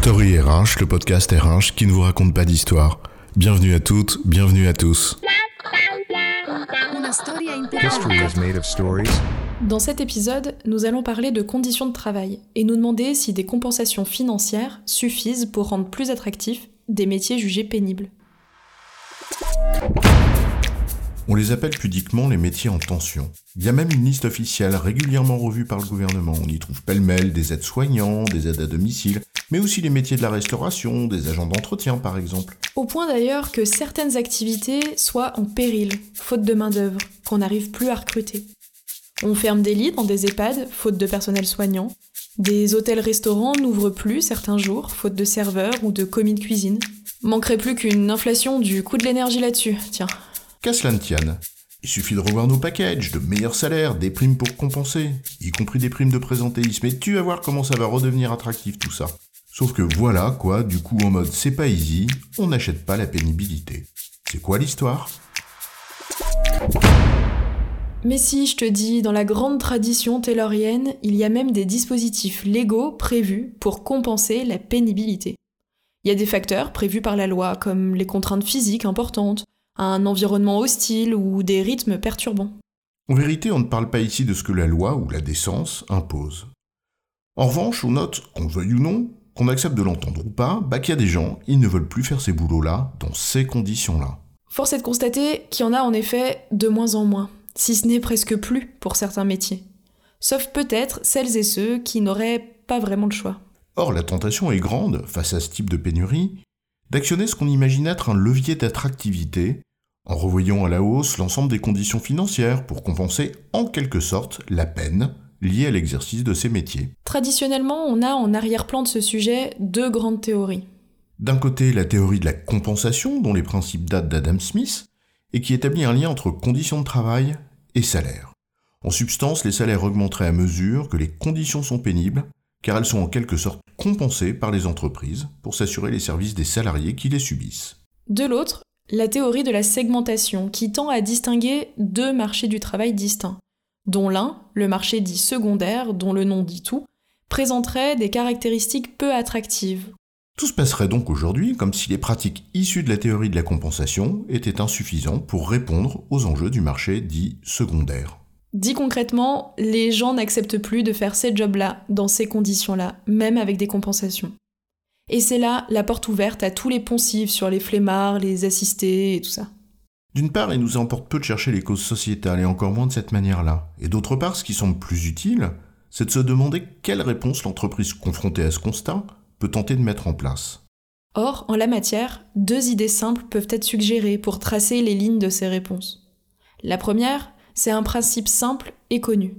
Story RH, le podcast RH qui ne vous raconte pas d'histoire. Bienvenue à toutes, bienvenue à tous. History is made of stories. Dans cet épisode, nous allons parler de conditions de travail et nous demander si des compensations financières suffisent pour rendre plus attractifs des métiers jugés pénibles. On les appelle pudiquement les métiers en tension. Il y a même une liste officielle régulièrement revue par le gouvernement. On y trouve pêle-mêle des aides-soignants, des aides à domicile, mais aussi les métiers de la restauration, des agents d'entretien par exemple. Au point d'ailleurs que certaines activités soient en péril, faute de main-d'œuvre, qu'on n'arrive plus à recruter. On ferme des lits dans des EHPAD, faute de personnel soignant. Des hôtels-restaurants n'ouvrent plus certains jours, faute de serveurs ou de commis de cuisine. Manquerait plus qu'une inflation du coût de l'énergie là-dessus, tiens. Qu'à cela ne tienne. Il suffit de revoir nos packages, de meilleurs salaires, des primes pour compenser, y compris des primes de présentéisme, et tu vas voir comment ça va redevenir attractif tout ça. Sauf que voilà quoi, du coup en mode c'est pas easy, on n'achète pas la pénibilité. C'est quoi l'histoire? Mais si, je te dis, dans la grande tradition taylorienne, il y a même des dispositifs légaux prévus pour compenser la pénibilité. Il y a des facteurs prévus par la loi, comme les contraintes physiques importantes, un environnement hostile ou des rythmes perturbants. En vérité, on ne parle pas ici de ce que la loi ou la décence impose. En revanche, on note, qu'on le veuille ou non, qu'on accepte de l'entendre ou pas, bah qu'il y a des gens, ils ne veulent plus faire ces boulots-là, dans ces conditions-là. Force est de constater qu'il y en a en effet de moins en moins, si ce n'est presque plus pour certains métiers. Sauf peut-être celles et ceux qui n'auraient pas vraiment le choix. Or, la tentation est grande, face à ce type de pénurie, d'actionner ce qu'on imagine être un levier d'attractivité en revoyant à la hausse l'ensemble des conditions financières pour compenser en quelque sorte la peine liée à l'exercice de ces métiers. Traditionnellement, on a en arrière-plan de ce sujet deux grandes théories. D'un côté, la théorie de la compensation, dont les principes datent d'Adam Smith, et qui établit un lien entre conditions de travail et salaire. En substance, les salaires augmenteraient à mesure que les conditions sont pénibles, car elles sont en quelque sorte compensées par les entreprises pour s'assurer les services des salariés qui les subissent. De l'autre, la théorie de la segmentation qui tend à distinguer deux marchés du travail distincts, dont l'un, le marché dit secondaire, dont le nom dit tout, présenterait des caractéristiques peu attractives. Tout se passerait donc aujourd'hui comme si les pratiques issues de la théorie de la compensation étaient insuffisantes pour répondre aux enjeux du marché dit secondaire. Dit concrètement, les gens n'acceptent plus de faire ces jobs-là, dans ces conditions-là, même avec des compensations. Et c'est là la porte ouverte à tous les poncifs sur les flemmards, les assistés et tout ça. D'une part, il nous importe peu de chercher les causes sociétales et encore moins de cette manière-là. Et d'autre part, ce qui semble plus utile, c'est de se demander quelle réponse l'entreprise confrontée à ce constat peut tenter de mettre en place. Or, en la matière, deux idées simples peuvent être suggérées pour tracer les lignes de ces réponses. La première, c'est un principe simple et connu.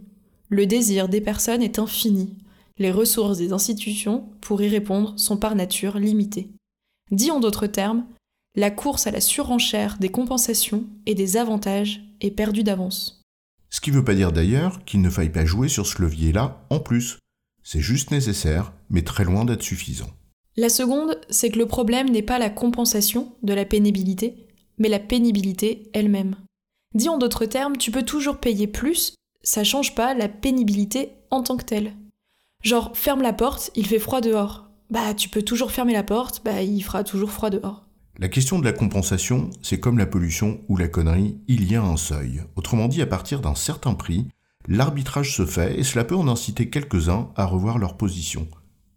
Le désir des personnes est infini. Les ressources des institutions pour y répondre sont par nature limitées. Dit en d'autres termes, la course à la surenchère des compensations et des avantages est perdue d'avance. Ce qui ne veut pas dire d'ailleurs qu'il ne faille pas jouer sur ce levier-là en plus. C'est juste nécessaire, mais très loin d'être suffisant. La seconde, c'est que le problème n'est pas la compensation de la pénibilité, mais la pénibilité elle-même. Dit en d'autres termes, tu peux toujours payer plus, ça change pas la pénibilité en tant que telle. Genre, ferme la porte, il fait froid dehors. Bah, tu peux toujours fermer la porte, bah, il fera toujours froid dehors. La question de la compensation, c'est comme la pollution ou la connerie, il y a un seuil. Autrement dit, à partir d'un certain prix, l'arbitrage se fait et cela peut en inciter quelques-uns à revoir leur position.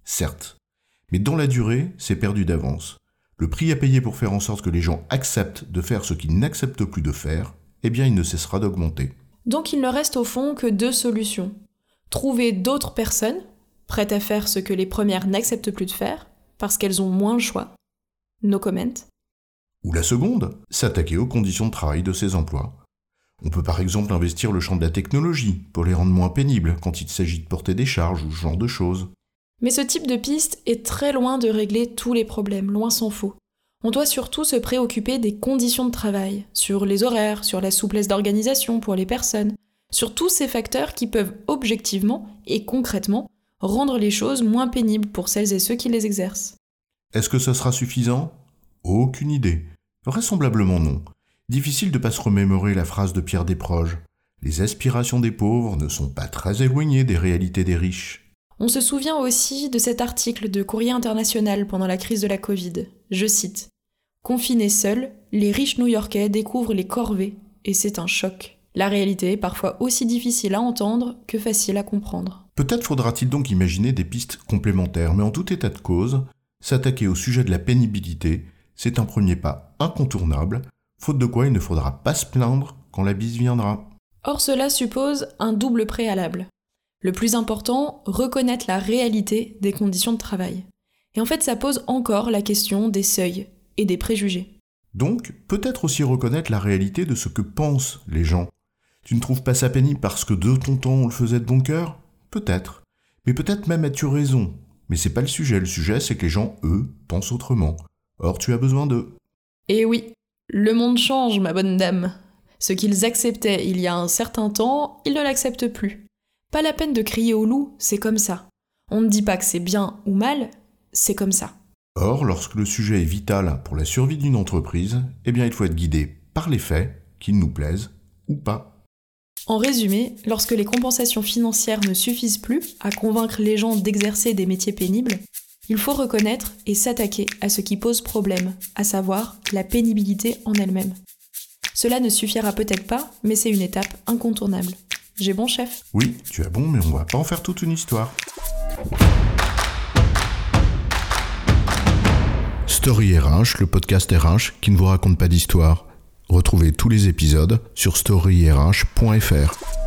Certes. Mais dans la durée, c'est perdu d'avance. Le prix à payer pour faire en sorte que les gens acceptent de faire ce qu'ils n'acceptent plus de faire, eh bien il ne cessera d'augmenter. Donc il ne reste au fond que deux solutions. Trouver d'autres personnes prêtes à faire ce que les premières n'acceptent plus de faire, parce qu'elles ont moins le choix. No comment. Ou la seconde, s'attaquer aux conditions de travail de ces emplois. On peut par exemple investir le champ de la technologie pour les rendre moins pénibles quand il s'agit de porter des charges ou ce genre de choses. Mais ce type de piste est très loin de régler tous les problèmes, loin s'en faut. On doit surtout se préoccuper des conditions de travail, sur les horaires, sur la souplesse d'organisation pour les personnes, sur tous ces facteurs qui peuvent objectivement et concrètement rendre les choses moins pénibles pour celles et ceux qui les exercent. Est-ce que ce sera suffisant? Aucune idée. Vraisemblablement non. Difficile de pas se remémorer la phrase de Pierre Desproges. Les aspirations des pauvres ne sont pas très éloignées des réalités des riches. On se souvient aussi de cet article de Courrier International pendant la crise de la Covid. Je cite Confinés seuls, les riches new-yorkais découvrent les corvées, et c'est un choc. La réalité est parfois aussi difficile à entendre que facile à comprendre. Peut-être faudra-t-il donc imaginer des pistes complémentaires, mais en tout état de cause, s'attaquer au sujet de la pénibilité, c'est un premier pas incontournable, faute de quoi il ne faudra pas se plaindre quand la bise viendra. Or cela suppose un double préalable. Le plus important, reconnaître la réalité des conditions de travail. Et en fait, ça pose encore la question des seuils et des préjugés. Donc, peut-être aussi reconnaître la réalité de ce que pensent les gens. Tu ne trouves pas ça pénible parce que de ton temps on le faisait de bon cœur? Peut-être. Mais peut-être même as-tu raison. Mais c'est pas le sujet. Le sujet, c'est que les gens, eux, pensent autrement. Or, tu as besoin d'eux. Et oui, le monde change, ma bonne dame. Ce qu'ils acceptaient il y a un certain temps, ils ne l'acceptent plus. Pas la peine de crier au loup, c'est comme ça. On ne dit pas que c'est bien ou mal, c'est comme ça. Or, lorsque le sujet est vital pour la survie d'une entreprise, eh bien il faut être guidé par les faits, qu'ils nous plaisent ou pas. En résumé, lorsque les compensations financières ne suffisent plus à convaincre les gens d'exercer des métiers pénibles, il faut reconnaître et s'attaquer à ce qui pose problème, à savoir la pénibilité en elle-même. Cela ne suffira peut-être pas, mais c'est une étape incontournable. J'ai bon chef? Oui, tu as bon, mais on va pas en faire toute une histoire. Story RH, le podcast RH qui ne vous raconte pas d'histoire. Retrouvez tous les épisodes sur storyrh.fr.